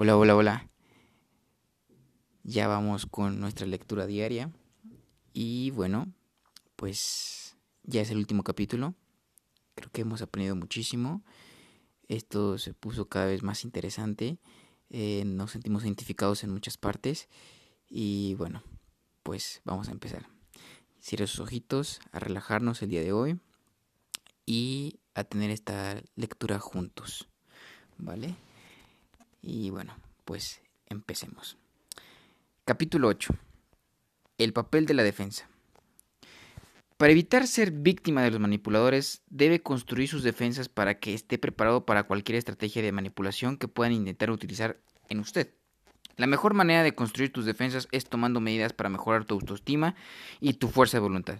Hola, hola, hola. Ya vamos con nuestra lectura diaria. Y bueno, pues ya es el último capítulo. Creo que hemos aprendido muchísimo. Esto se puso cada vez más interesante. Eh, nos sentimos identificados en muchas partes. Y bueno, pues vamos a empezar. Cierre sus ojitos, a relajarnos el día de hoy y a tener esta lectura juntos. ¿Vale? Y bueno, pues empecemos. Capítulo 8. El papel de la defensa. Para evitar ser víctima de los manipuladores, debe construir sus defensas para que esté preparado para cualquier estrategia de manipulación que puedan intentar utilizar en usted. La mejor manera de construir tus defensas es tomando medidas para mejorar tu autoestima y tu fuerza de voluntad.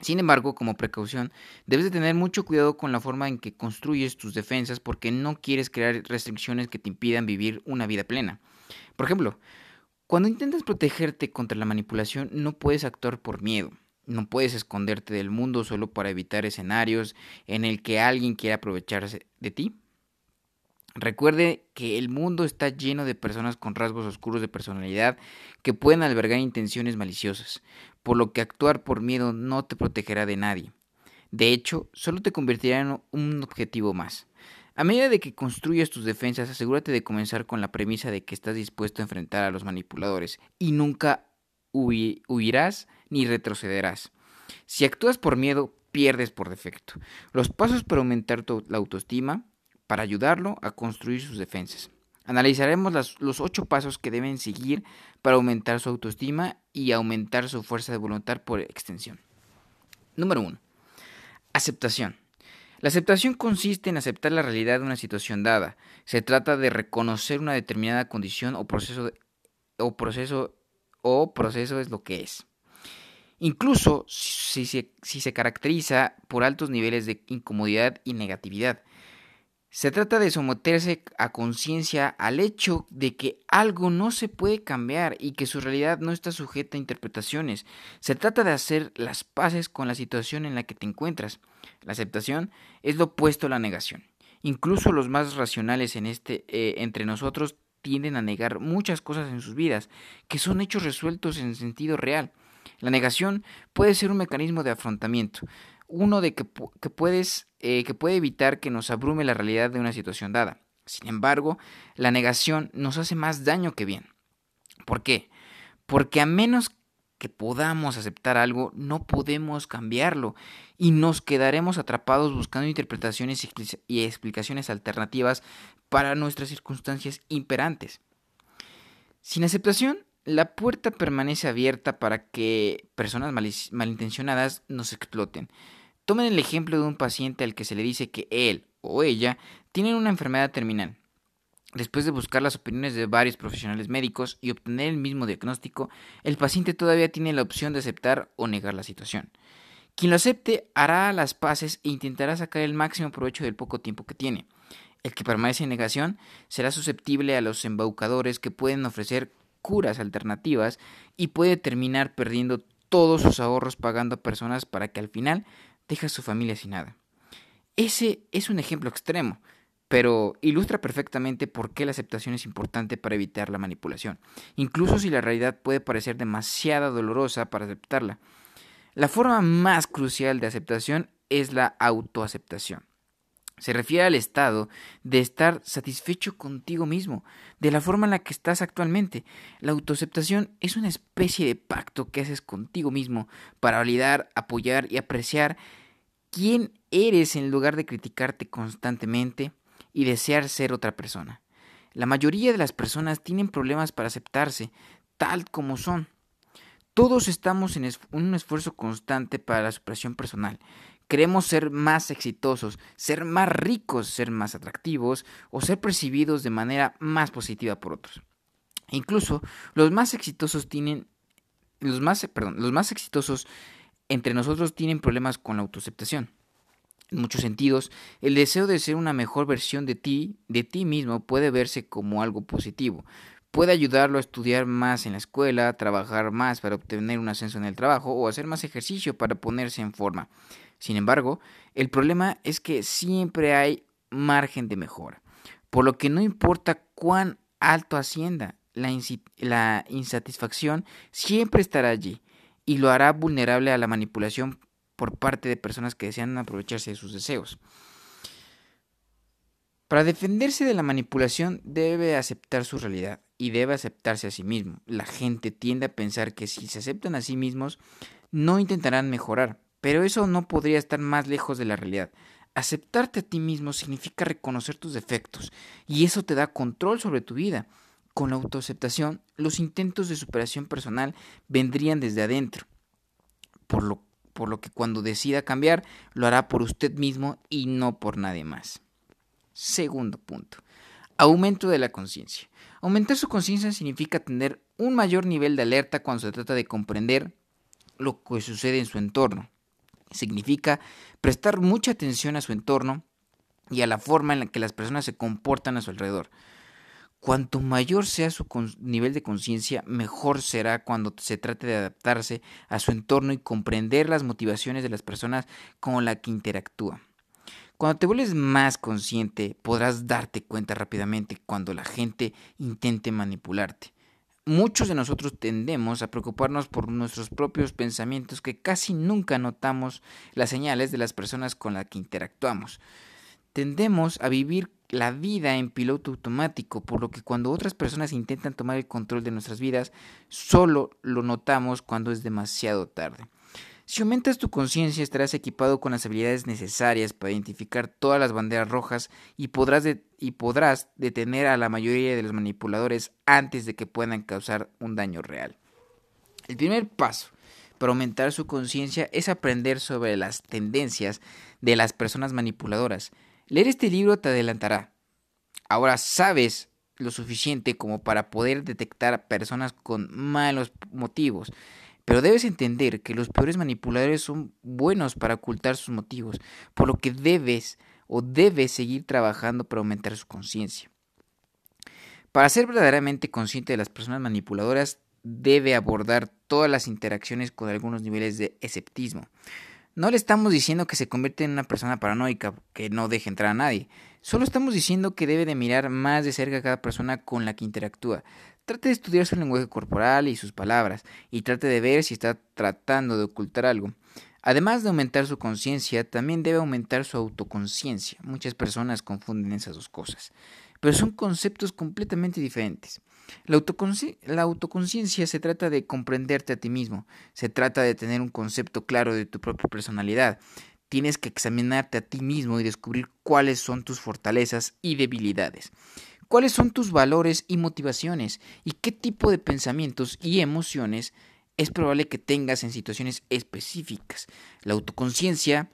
Sin embargo, como precaución, debes de tener mucho cuidado con la forma en que construyes tus defensas porque no quieres crear restricciones que te impidan vivir una vida plena. Por ejemplo, cuando intentas protegerte contra la manipulación no puedes actuar por miedo. No puedes esconderte del mundo solo para evitar escenarios en el que alguien quiera aprovecharse de ti. Recuerde que el mundo está lleno de personas con rasgos oscuros de personalidad que pueden albergar intenciones maliciosas por lo que actuar por miedo no te protegerá de nadie. De hecho, solo te convertirá en un objetivo más. A medida de que construyas tus defensas, asegúrate de comenzar con la premisa de que estás dispuesto a enfrentar a los manipuladores y nunca huirás ni retrocederás. Si actúas por miedo, pierdes por defecto. Los pasos para aumentar tu, la autoestima, para ayudarlo a construir sus defensas. Analizaremos los ocho pasos que deben seguir para aumentar su autoestima y aumentar su fuerza de voluntad por extensión. Número 1. Aceptación. La aceptación consiste en aceptar la realidad de una situación dada. Se trata de reconocer una determinada condición o proceso, o proceso, o proceso es lo que es. Incluso si si se caracteriza por altos niveles de incomodidad y negatividad. Se trata de someterse a conciencia al hecho de que algo no se puede cambiar y que su realidad no está sujeta a interpretaciones. Se trata de hacer las paces con la situación en la que te encuentras. La aceptación es lo opuesto a la negación. Incluso los más racionales en este, eh, entre nosotros tienden a negar muchas cosas en sus vidas, que son hechos resueltos en sentido real. La negación puede ser un mecanismo de afrontamiento, uno de que, puedes, eh, que puede evitar que nos abrume la realidad de una situación dada. Sin embargo, la negación nos hace más daño que bien. ¿Por qué? Porque a menos que podamos aceptar algo, no podemos cambiarlo y nos quedaremos atrapados buscando interpretaciones y explicaciones alternativas para nuestras circunstancias imperantes. Sin aceptación, la puerta permanece abierta para que personas malintencionadas nos exploten, Tomen el ejemplo de un paciente al que se le dice que él o ella tienen una enfermedad terminal. Después de buscar las opiniones de varios profesionales médicos y obtener el mismo diagnóstico, el paciente todavía tiene la opción de aceptar o negar la situación. Quien lo acepte hará las paces e intentará sacar el máximo provecho del poco tiempo que tiene. El que permanece en negación será susceptible a los embaucadores que pueden ofrecer curas alternativas y puede terminar perdiendo todos sus ahorros pagando a personas para que al final deja a su familia sin nada. Ese es un ejemplo extremo, pero ilustra perfectamente por qué la aceptación es importante para evitar la manipulación, incluso si la realidad puede parecer demasiado dolorosa para aceptarla. La forma más crucial de aceptación es la autoaceptación. Se refiere al estado de estar satisfecho contigo mismo, de la forma en la que estás actualmente. La autoaceptación es una especie de pacto que haces contigo mismo para validar, apoyar y apreciar quién eres en lugar de criticarte constantemente y desear ser otra persona. La mayoría de las personas tienen problemas para aceptarse tal como son. Todos estamos en un esfuerzo constante para la supresión personal Queremos ser más exitosos, ser más ricos, ser más atractivos o ser percibidos de manera más positiva por otros. incluso los más exitosos tienen los más, perdón, los más exitosos entre nosotros tienen problemas con la autoaceptación. En muchos sentidos, el deseo de ser una mejor versión de ti, de ti mismo, puede verse como algo positivo. Puede ayudarlo a estudiar más en la escuela, trabajar más para obtener un ascenso en el trabajo o hacer más ejercicio para ponerse en forma. Sin embargo, el problema es que siempre hay margen de mejora, por lo que no importa cuán alto Hacienda. La, la insatisfacción siempre estará allí y lo hará vulnerable a la manipulación por parte de personas que desean aprovecharse de sus deseos. Para defenderse de la manipulación debe aceptar su realidad y debe aceptarse a sí mismo. La gente tiende a pensar que si se aceptan a sí mismos no intentarán mejorar, pero eso no podría estar más lejos de la realidad. Aceptarte a ti mismo significa reconocer tus defectos y eso te da control sobre tu vida. Con la autoaceptación, los intentos de superación personal vendrían desde adentro, por lo, por lo que cuando decida cambiar lo hará por usted mismo y no por nadie más. Segundo punto. Aumento de la conciencia. Aumentar su conciencia significa tener un mayor nivel de alerta cuando se trata de comprender lo que sucede en su entorno. Significa prestar mucha atención a su entorno y a la forma en la que las personas se comportan a su alrededor. Cuanto mayor sea su nivel de conciencia, mejor será cuando se trate de adaptarse a su entorno y comprender las motivaciones de las personas con las que interactúa. Cuando te vuelves más consciente, podrás darte cuenta rápidamente cuando la gente intente manipularte. Muchos de nosotros tendemos a preocuparnos por nuestros propios pensamientos que casi nunca notamos las señales de las personas con las que interactuamos. Tendemos a vivir la vida en piloto automático, por lo que cuando otras personas intentan tomar el control de nuestras vidas, solo lo notamos cuando es demasiado tarde. Si aumentas tu conciencia estarás equipado con las habilidades necesarias para identificar todas las banderas rojas y podrás, y podrás detener a la mayoría de los manipuladores antes de que puedan causar un daño real. El primer paso para aumentar su conciencia es aprender sobre las tendencias de las personas manipuladoras. Leer este libro te adelantará. Ahora sabes lo suficiente como para poder detectar personas con malos motivos pero debes entender que los peores manipuladores son buenos para ocultar sus motivos, por lo que debes o debes seguir trabajando para aumentar su conciencia. Para ser verdaderamente consciente de las personas manipuladoras, debe abordar todas las interacciones con algunos niveles de esceptismo. No le estamos diciendo que se convierte en una persona paranoica, que no deje entrar a nadie. Solo estamos diciendo que debe de mirar más de cerca a cada persona con la que interactúa. Trate de estudiar su lenguaje corporal y sus palabras, y trate de ver si está tratando de ocultar algo. Además de aumentar su conciencia, también debe aumentar su autoconciencia. Muchas personas confunden esas dos cosas, pero son conceptos completamente diferentes. La, autoconciencia se trata de comprenderte a ti mismo, se trata de tener un concepto claro de tu propia personalidad. Tienes que examinarte a ti mismo y descubrir cuáles son tus fortalezas y debilidades cuáles son tus valores y motivaciones y qué tipo de pensamientos y emociones es probable que tengas en situaciones específicas. La autoconciencia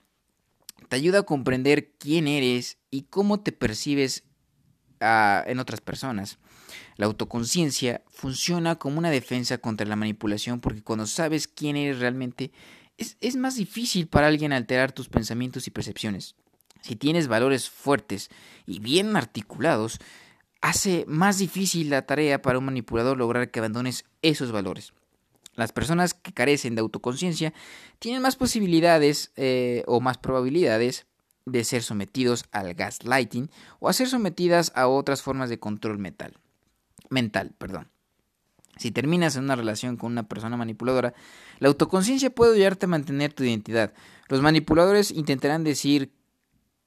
te ayuda a comprender quién eres y cómo te percibes ah, en otras personas. La autoconciencia funciona como una defensa contra la manipulación porque cuando sabes quién eres realmente es, es más difícil para alguien alterar tus pensamientos y percepciones. Si tienes valores fuertes y bien articulados, hace más difícil la tarea para un manipulador lograr que abandones esos valores. Las personas que carecen de autoconciencia tienen más posibilidades eh, o más probabilidades de ser sometidos al gaslighting o a ser sometidas a otras formas de control mental. mental perdón. Si terminas en una relación con una persona manipuladora, la autoconciencia puede ayudarte a mantener tu identidad. Los manipuladores intentarán decir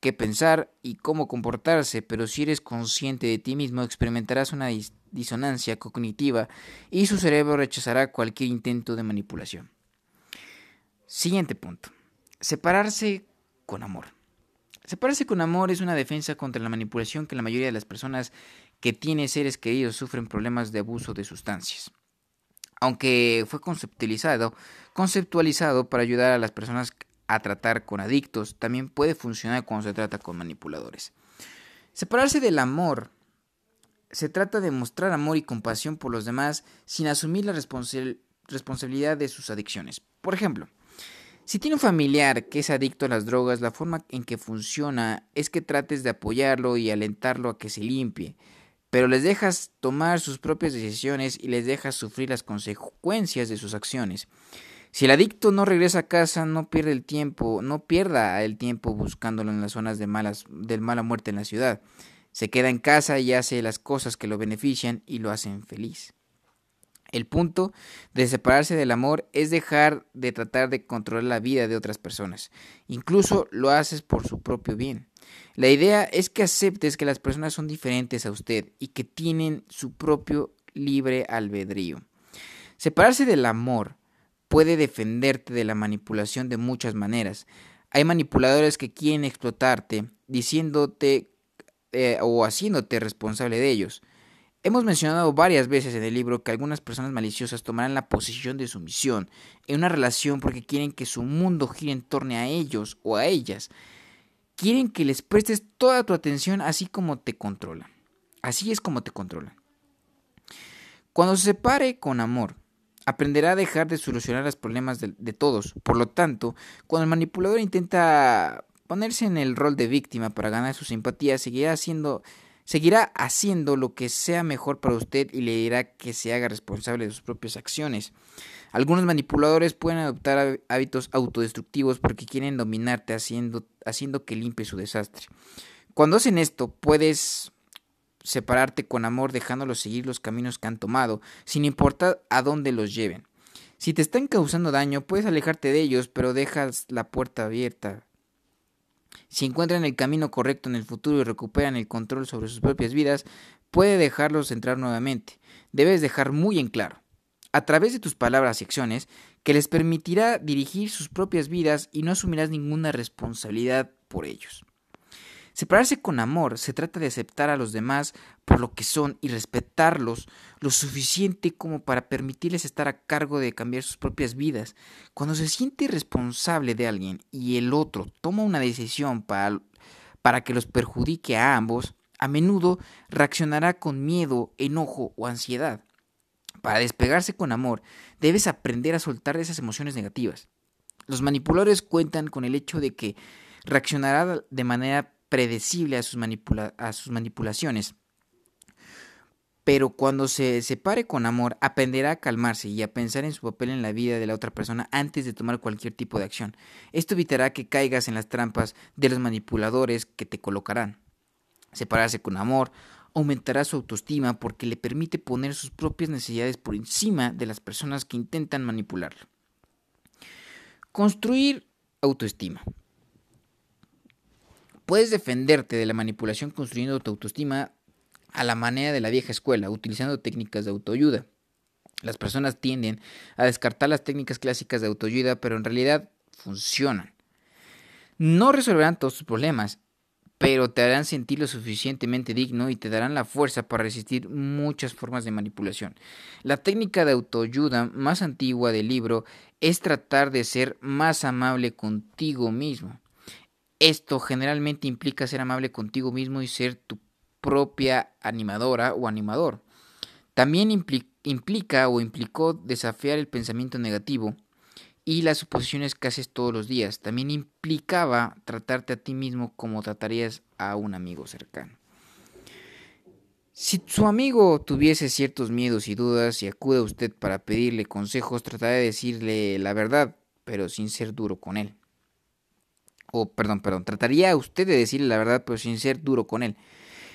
qué pensar y cómo comportarse, pero si eres consciente de ti mismo experimentarás una disonancia cognitiva y su cerebro rechazará cualquier intento de manipulación. Siguiente punto. Separarse con amor. Separarse con amor es una defensa contra la manipulación que la mayoría de las personas que tienen seres queridos sufren problemas de abuso de sustancias. Aunque fue conceptualizado, conceptualizado para ayudar a las personas a tratar con adictos, también puede funcionar cuando se trata con manipuladores. Separarse del amor se trata de mostrar amor y compasión por los demás sin asumir la responsabilidad de sus adicciones. Por ejemplo, si tiene un familiar que es adicto a las drogas, la forma en que funciona es que trates de apoyarlo y alentarlo a que se limpie, pero les dejas tomar sus propias decisiones y les dejas sufrir las consecuencias de sus acciones. Si el adicto no regresa a casa, no pierde el tiempo, no pierda el tiempo buscándolo en las zonas de malas, del mala muerte en la ciudad. Se queda en casa y hace las cosas que lo benefician y lo hacen feliz. El punto de separarse del amor es dejar de tratar de controlar la vida de otras personas. Incluso lo haces por su propio bien. La idea es que aceptes que las personas son diferentes a usted y que tienen su propio libre albedrío. Separarse del amor puede defenderte de la manipulación de muchas maneras. Hay manipuladores que quieren explotarte diciéndote eh, o haciéndote responsable de ellos. Hemos mencionado varias veces en el libro que algunas personas maliciosas tomarán la posición de sumisión en una relación porque quieren que su mundo gire en torno a ellos o a ellas. Quieren que les prestes toda tu atención así como te controlan. Así es como te controlan. Cuando se separe con amor, aprenderá a dejar de solucionar los problemas de, todos. Por lo tanto, cuando el manipulador intenta ponerse en el rol de víctima para ganar su simpatía, seguirá haciendo Seguirá haciendo lo que sea mejor para usted y le dirá que se haga responsable de sus propias acciones. Algunos manipuladores pueden adoptar hábitos autodestructivos porque quieren dominarte haciendo, haciendo que limpie su desastre. Cuando hacen esto, puedes separarte con amor dejándolos seguir los caminos que han tomado, sin importar a dónde los lleven. Si te están causando daño, puedes alejarte de ellos, pero dejas la puerta abierta si encuentran el camino correcto en el futuro y recuperan el control sobre sus propias vidas, puede dejarlos entrar nuevamente. Debes dejar muy en claro, a través de tus palabras y acciones, que les permitirá dirigir sus propias vidas y no asumirás ninguna responsabilidad por ellos. Separarse con amor se trata de aceptar a los demás por lo que son y respetarlos lo suficiente como para permitirles estar a cargo de cambiar sus propias vidas. Cuando se siente responsable de alguien y el otro toma una decisión para, para que los perjudique a ambos, a menudo reaccionará con miedo, enojo o ansiedad. Para despegarse con amor, debes aprender a soltar esas emociones negativas. Los manipuladores cuentan con el hecho de que reaccionará de manera predecible a sus, a sus manipulaciones. Pero cuando se separe con amor, aprenderá a calmarse y a pensar en su papel en la vida de la otra persona antes de tomar cualquier tipo de acción. Esto evitará que caigas en las trampas de los manipuladores que te colocarán. Separarse con amor aumentará su autoestima porque le permite poner sus propias necesidades por encima de las personas que intentan manipularlo. Construir autoestima. Puedes defenderte de la manipulación construyendo tu autoestima a la manera de la vieja escuela, utilizando técnicas de autoayuda. Las personas tienden a descartar las técnicas clásicas de autoayuda, pero en realidad funcionan. No resolverán todos tus problemas, pero te harán sentir lo suficientemente digno y te darán la fuerza para resistir muchas formas de manipulación. La técnica de autoayuda más antigua del libro es tratar de ser más amable contigo mismo. Esto generalmente implica ser amable contigo mismo y ser tu propia animadora o animador. También implica o implicó desafiar el pensamiento negativo y las suposiciones que haces todos los días. También implicaba tratarte a ti mismo como tratarías a un amigo cercano. Si su amigo tuviese ciertos miedos y dudas y acude a usted para pedirle consejos, tratará de decirle la verdad, pero sin ser duro con él o perdón, perdón, trataría a usted de decirle la verdad, pero sin ser duro con él.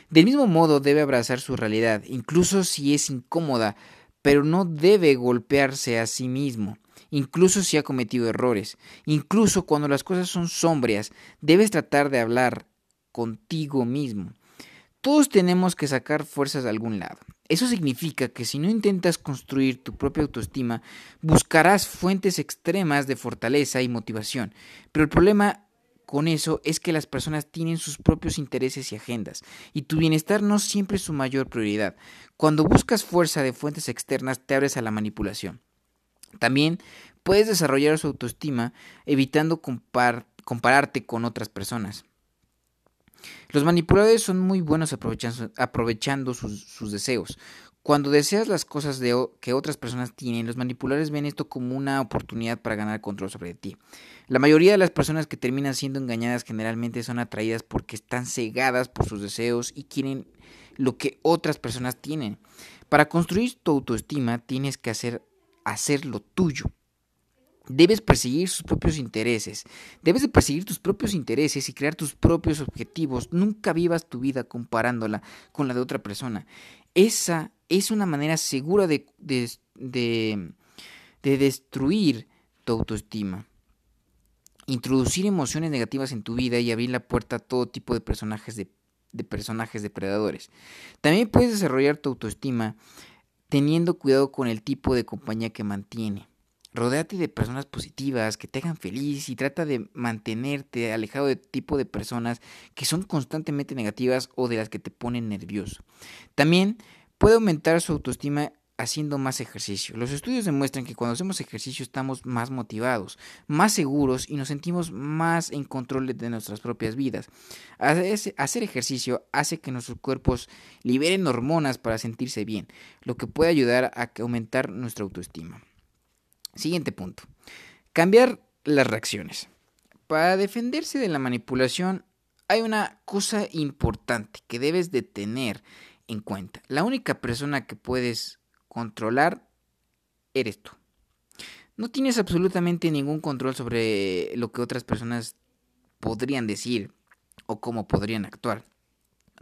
Del mismo modo debe abrazar su realidad, incluso si es incómoda, pero no debe golpearse a sí mismo, incluso si ha cometido errores, incluso cuando las cosas son sombrías, debes tratar de hablar contigo mismo. Todos tenemos que sacar fuerzas de algún lado. Eso significa que si no intentas construir tu propia autoestima, buscarás fuentes extremas de fortaleza y motivación. Pero el problema con eso es que las personas tienen sus propios intereses y agendas, y tu bienestar no siempre es su mayor prioridad. Cuando buscas fuerza de fuentes externas te abres a la manipulación. También puedes desarrollar su autoestima evitando compararte con otras personas. Los manipuladores son muy buenos aprovechando, sus, deseos. Cuando deseas las cosas que otras personas tienen, los manipuladores ven esto como una oportunidad para ganar control sobre ti. La mayoría de las personas que terminan siendo engañadas generalmente son atraídas porque están cegadas por sus deseos y quieren lo que otras personas tienen. Para construir tu autoestima tienes que hacer, hacer lo tuyo. Debes perseguir sus propios intereses. Debes de perseguir tus propios intereses y crear tus propios objetivos. Nunca vivas tu vida comparándola con la de otra persona. Esa es una manera segura de, de, de, destruir tu autoestima. Introducir emociones negativas en tu vida y abrir la puerta a todo tipo de personajes de, de personajes depredadores. También puedes desarrollar tu autoestima teniendo cuidado con el tipo de compañía que mantiene. Rodéate de personas positivas, que te hagan feliz y trata de mantenerte alejado de tipo de personas que son constantemente negativas o de las que te ponen nervioso. También puede aumentar su autoestima haciendo más ejercicio. Los estudios demuestran que cuando hacemos ejercicio estamos más motivados, más seguros y nos sentimos más en control de nuestras propias vidas. Hacer ejercicio hace que nuestros cuerpos liberen hormonas para sentirse bien, lo que puede ayudar a aumentar nuestra autoestima. Siguiente punto. Cambiar las reacciones. Para defenderse de la manipulación hay una cosa importante que debes de tener en cuenta. La única persona que puedes controlar eres tú. No tienes absolutamente ningún control sobre lo que otras personas podrían decir o cómo podrían actuar.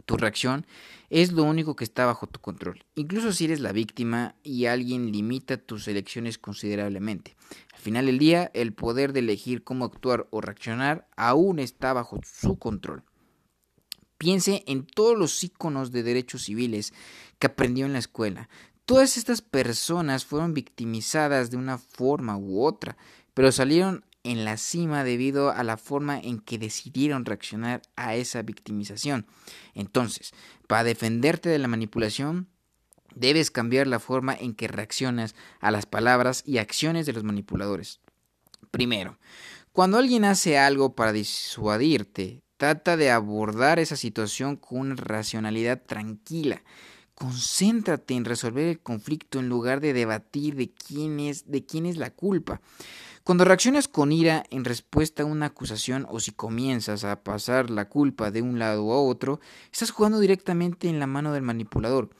Tu reacción es lo único que está bajo tu control, incluso si eres la víctima y alguien limita tus elecciones considerablemente. Al final del día, el poder de elegir cómo actuar o reaccionar aún está bajo su control. Piense en todos los íconos de derechos civiles que aprendió en la escuela. Todas estas personas fueron victimizadas de una forma u otra, pero salieron en la cima debido a la forma en que decidieron reaccionar a esa victimización. Entonces, para defenderte de la manipulación, debes cambiar la forma en que reaccionas a las palabras y acciones de los manipuladores. Primero, cuando alguien hace algo para disuadirte, trata de abordar esa situación con una racionalidad tranquila. Concéntrate en resolver el conflicto en lugar de debatir de quién es, de quién es la culpa. Cuando reaccionas con ira en respuesta a una acusación o si comienzas a pasar la culpa de un lado a otro, estás jugando directamente en la mano del manipulador.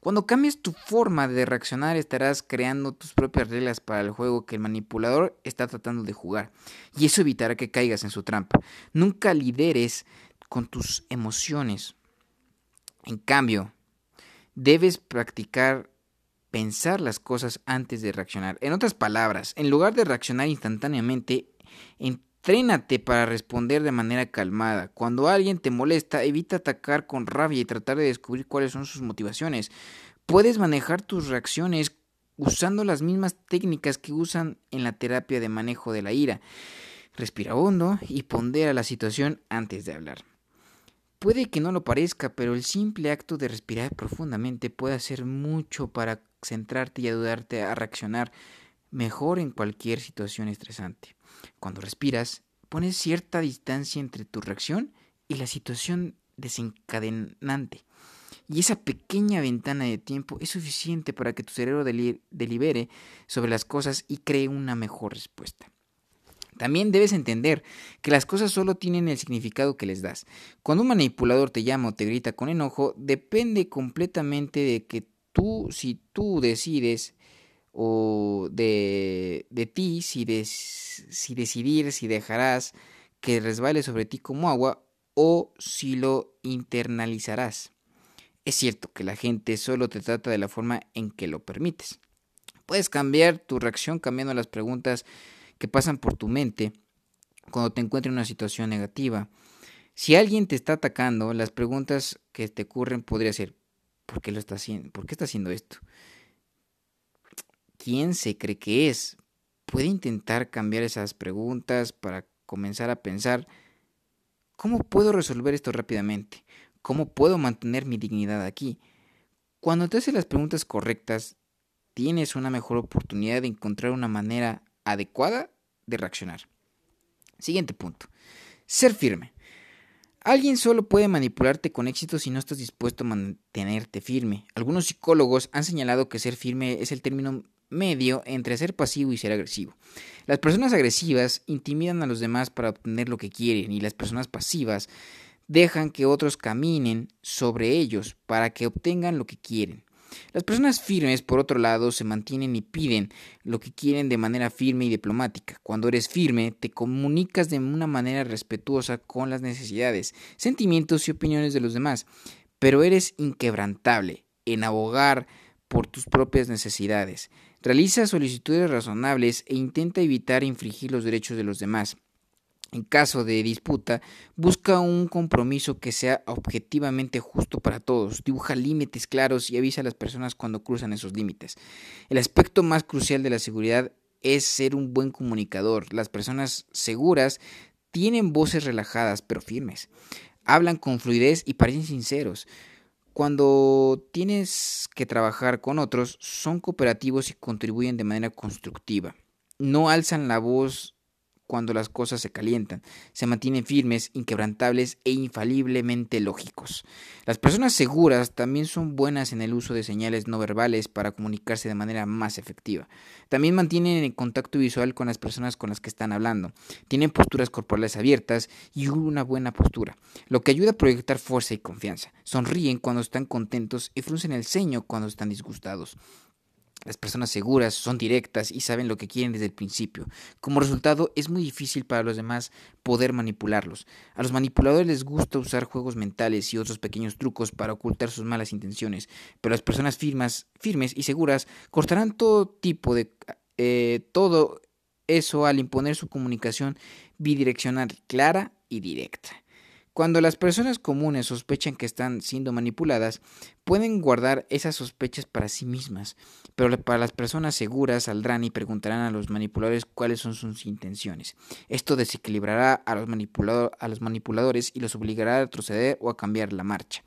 Cuando cambies tu forma de reaccionar estarás creando tus propias reglas para el juego que el manipulador está tratando de jugar y eso evitará que caigas en su trampa. Nunca lideres con tus emociones. En cambio, debes practicar pensar las cosas antes de reaccionar. En otras palabras, en lugar de reaccionar instantáneamente, entrénate para responder de manera calmada. Cuando alguien te molesta, evita atacar con rabia y tratar de descubrir cuáles son sus motivaciones. Puedes manejar tus reacciones usando las mismas técnicas que usan en la terapia de manejo de la ira. Respira hondo y pondera la situación antes de hablar. Puede que no lo parezca, pero el simple acto de respirar profundamente puede hacer mucho para centrarte y ayudarte a reaccionar mejor en cualquier situación estresante. Cuando respiras, pones cierta distancia entre tu reacción y la situación desencadenante. Y esa pequeña ventana de tiempo es suficiente para que tu cerebro delibere sobre las cosas y cree una mejor respuesta. También debes entender que las cosas solo tienen el significado que les das. Cuando un manipulador te llama o te grita con enojo, depende completamente de que tú, si tú decides o de, de ti, si, si decidir si dejarás que resbale sobre ti como agua o si lo internalizarás. Es cierto que la gente solo te trata de la forma en que lo permites. Puedes cambiar tu reacción cambiando las preguntas que pasan por tu mente cuando te encuentres en una situación negativa. Si alguien te está atacando, las preguntas que te ocurren podría ser ¿por qué lo está haciendo? ¿Por qué está haciendo esto? ¿Quién se cree que es? Puede intentar cambiar esas preguntas para comenzar a pensar ¿cómo puedo resolver esto rápidamente? ¿Cómo puedo mantener mi dignidad aquí? Cuando te haces las preguntas correctas, tienes una mejor oportunidad de encontrar una manera adecuada de reaccionar. Siguiente punto. Ser firme. Alguien solo puede manipularte con éxito si no estás dispuesto a mantenerte firme. Algunos psicólogos han señalado que ser firme es el término medio entre ser pasivo y ser agresivo. Las personas agresivas intimidan a los demás para obtener lo que quieren y las personas pasivas dejan que otros caminen sobre ellos para que obtengan lo que quieren. Las personas firmes, por otro lado, se mantienen y piden lo que quieren de manera firme y diplomática. Cuando eres firme, te comunicas de una manera respetuosa con las necesidades, sentimientos y opiniones de los demás, pero eres inquebrantable en abogar por tus propias necesidades. Realiza solicitudes razonables e intenta evitar infringir los derechos de los demás. En caso de disputa, busca un compromiso que sea objetivamente justo para todos, dibuja límites claros y avisa a las personas cuando cruzan esos límites. El aspecto más crucial de la seguridad es ser un buen comunicador. Las personas seguras tienen voces relajadas pero firmes. Hablan con fluidez y parecen sinceros. Cuando tienes que trabajar con otros, son cooperativos y contribuyen de manera constructiva. No alzan la voz cuando las cosas se calientan, se mantienen firmes, inquebrantables e infaliblemente lógicos. Las personas seguras también son buenas en el uso de señales no verbales para comunicarse de manera más efectiva. También mantienen el contacto visual con las personas con las que están hablando. Tienen posturas corporales abiertas y una buena postura, lo que ayuda a proyectar fuerza y confianza. Sonríen cuando están contentos y fruncen el ceño cuando están disgustados. Las personas seguras son directas y saben lo que quieren desde el principio. Como resultado, es muy difícil para los demás poder manipularlos. A los manipuladores les gusta usar juegos mentales y otros pequeños trucos para ocultar sus malas intenciones, pero las personas firmes, firmes y seguras cortarán todo tipo de eh, todo eso al imponer su comunicación bidireccional clara y directa. Cuando las personas comunes sospechan que están siendo manipuladas, pueden guardar esas sospechas para sí mismas, pero para las personas seguras saldrán y preguntarán a los manipuladores cuáles son sus intenciones. Esto desequilibrará a los, manipuladores y los obligará a retroceder o a cambiar la marcha.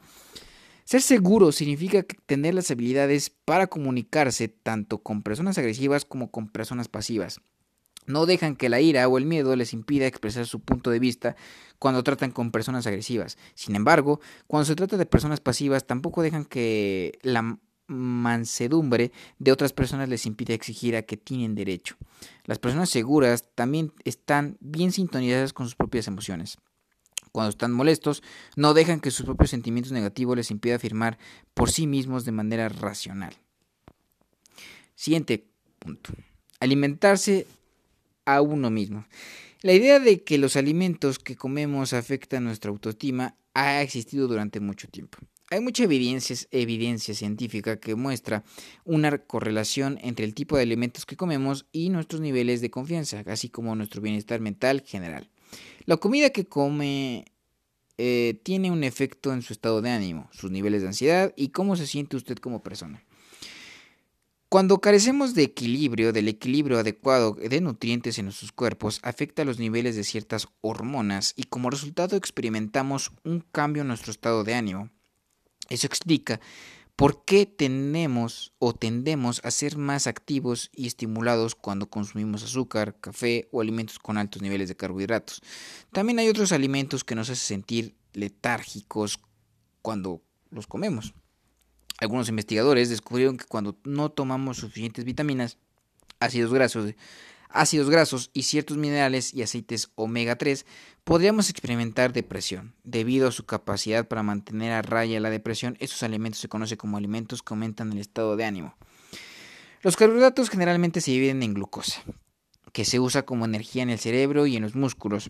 Ser seguro significa tener las habilidades para comunicarse tanto con personas agresivas como con personas pasivas. No dejan que la ira o el miedo les impida expresar su punto de vista cuando tratan con personas agresivas. Sin embargo, cuando se trata de personas pasivas, tampoco dejan que la mansedumbre de otras personas les impida exigir a que tienen derecho. Las personas seguras también están bien sintonizadas con sus propias emociones. Cuando están molestos, no dejan que sus propios sentimientos negativos les impida afirmar por sí mismos de manera racional. Siguiente punto. Alimentarse a uno mismo. La idea de que los alimentos que comemos afectan nuestra autoestima ha existido durante mucho tiempo. Hay mucha evidencia, evidencia científica que muestra una correlación entre el tipo de alimentos que comemos y nuestros niveles de confianza, así como nuestro bienestar mental general. La comida que come eh, tiene un efecto en su estado de ánimo, sus niveles de ansiedad y cómo se siente usted como persona. Cuando carecemos de equilibrio, del equilibrio adecuado de nutrientes en nuestros cuerpos, afecta los niveles de ciertas hormonas y como resultado experimentamos un cambio en nuestro estado de ánimo. Eso explica por qué tenemos o tendemos a ser más activos y estimulados cuando consumimos azúcar, café o alimentos con altos niveles de carbohidratos. También hay otros alimentos que nos hacen sentir letárgicos cuando los comemos. Algunos investigadores descubrieron que cuando no tomamos suficientes vitaminas, ácidos grasos, ácidos grasos y ciertos minerales y aceites omega 3, podríamos experimentar depresión. Debido a su capacidad para mantener a raya la depresión, estos alimentos se conocen como alimentos que aumentan el estado de ánimo. Los carbohidratos generalmente se dividen en glucosa, que se usa como energía en el cerebro y en los músculos,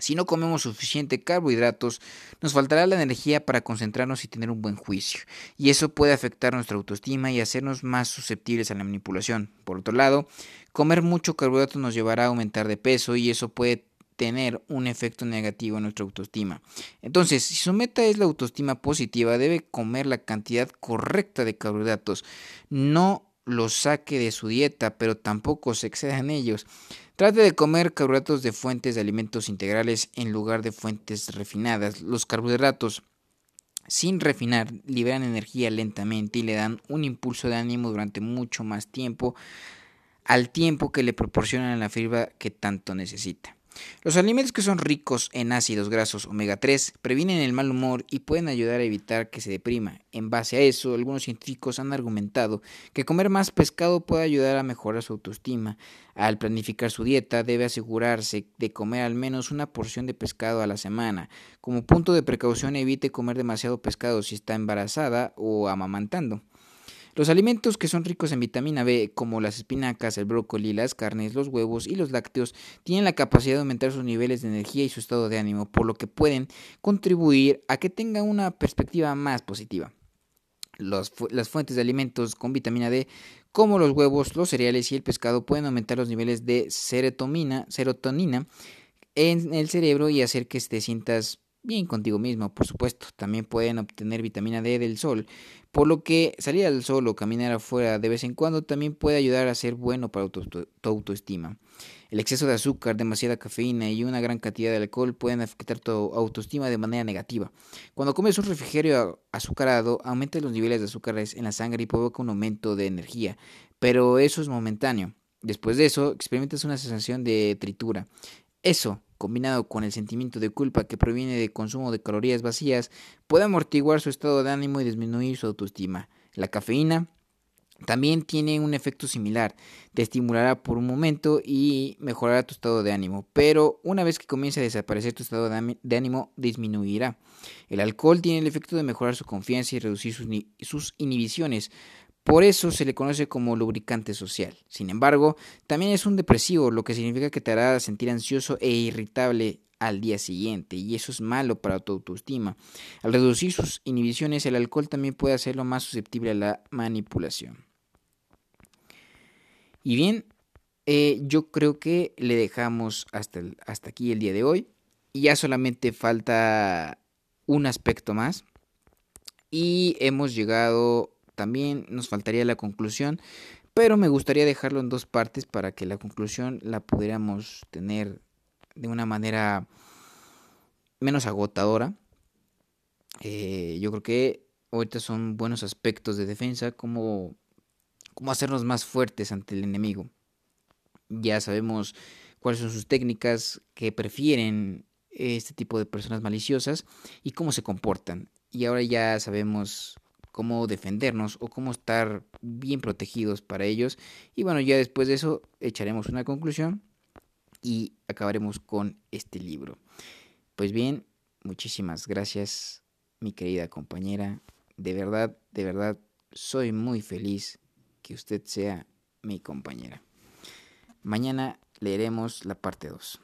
si no comemos suficiente carbohidratos, nos faltará la energía para concentrarnos y tener un buen juicio, y eso puede afectar nuestra autoestima y hacernos más susceptibles a la manipulación. Por otro lado, comer mucho carbohidrato nos llevará a aumentar de peso y eso puede tener un efecto negativo en nuestra autoestima. Entonces, si su meta es la autoestima positiva, debe comer la cantidad correcta de carbohidratos. No los saque de su dieta, pero tampoco se exceda en ellos. Trate de comer carbohidratos de fuentes de alimentos integrales en lugar de fuentes refinadas. Los carbohidratos sin refinar liberan energía lentamente y le dan un impulso de ánimo durante mucho más tiempo al tiempo que le proporcionan la fibra que tanto necesita. Los alimentos que son ricos en ácidos grasos omega 3 previenen el mal humor y pueden ayudar a evitar que se deprima. En base a eso, algunos científicos han argumentado que comer más pescado puede ayudar a mejorar su autoestima. Al planificar su dieta, debe asegurarse de comer al menos una porción de pescado a la semana. Como punto de precaución, evite comer demasiado pescado si está embarazada o amamantando. Los alimentos que son ricos en vitamina B, como las espinacas, el brócoli, las carnes, los huevos y los lácteos, tienen la capacidad de aumentar sus niveles de energía y su estado de ánimo, por lo que pueden contribuir a que tenga una perspectiva más positiva. las fuentes de alimentos con vitamina D, como los huevos, los cereales y el pescado, pueden aumentar los niveles de serotonina, serotonina en el cerebro y hacer que te sientas bien contigo mismo, por supuesto. También pueden obtener vitamina D del sol, por lo que salir al sol o caminar afuera de vez en cuando también puede ayudar a ser bueno para tu, autoestima. El exceso de azúcar, demasiada cafeína y una gran cantidad de alcohol pueden afectar tu autoestima de manera negativa. Cuando comes un refrigerio azucarado, aumenta los niveles de azúcares en la sangre y provoca un aumento de energía, pero eso es momentáneo. Después de eso, experimentas una sensación de tritura. Eso, combinado con el sentimiento de culpa que proviene del consumo de calorías vacías, puede amortiguar su estado de ánimo y disminuir su autoestima. La cafeína también tiene un efecto similar, te estimulará por un momento y mejorará tu estado de ánimo, pero una vez que comience a desaparecer tu estado de ánimo, disminuirá. El alcohol tiene el efecto de mejorar su confianza y reducir sus, inhibiciones, por eso se le conoce como lubricante social. Sin embargo, también es un depresivo, lo que significa que te hará sentir ansioso e irritable al día siguiente, y eso es malo para tu autoestima. Al reducir sus inhibiciones, el alcohol también puede hacerlo más susceptible a la manipulación. Y bien, eh, yo creo que le dejamos hasta, hasta aquí el día de hoy. Y ya solamente falta un aspecto más. Y hemos llegado también nos faltaría la conclusión, pero me gustaría dejarlo en dos partes para que la conclusión la pudiéramos tener de una manera menos agotadora. Eh, yo creo que ahorita son buenos aspectos de defensa, como, como hacernos más fuertes ante el enemigo. Ya sabemos cuáles son sus técnicas que prefieren este tipo de personas maliciosas y cómo se comportan. Y ahora ya sabemos cómo defendernos o cómo estar bien protegidos para ellos. Y bueno, ya después de eso echaremos una conclusión y acabaremos con este libro. Pues bien, muchísimas gracias, mi querida compañera. De verdad, de verdad, soy muy feliz que usted sea mi compañera. Mañana leeremos la parte 2.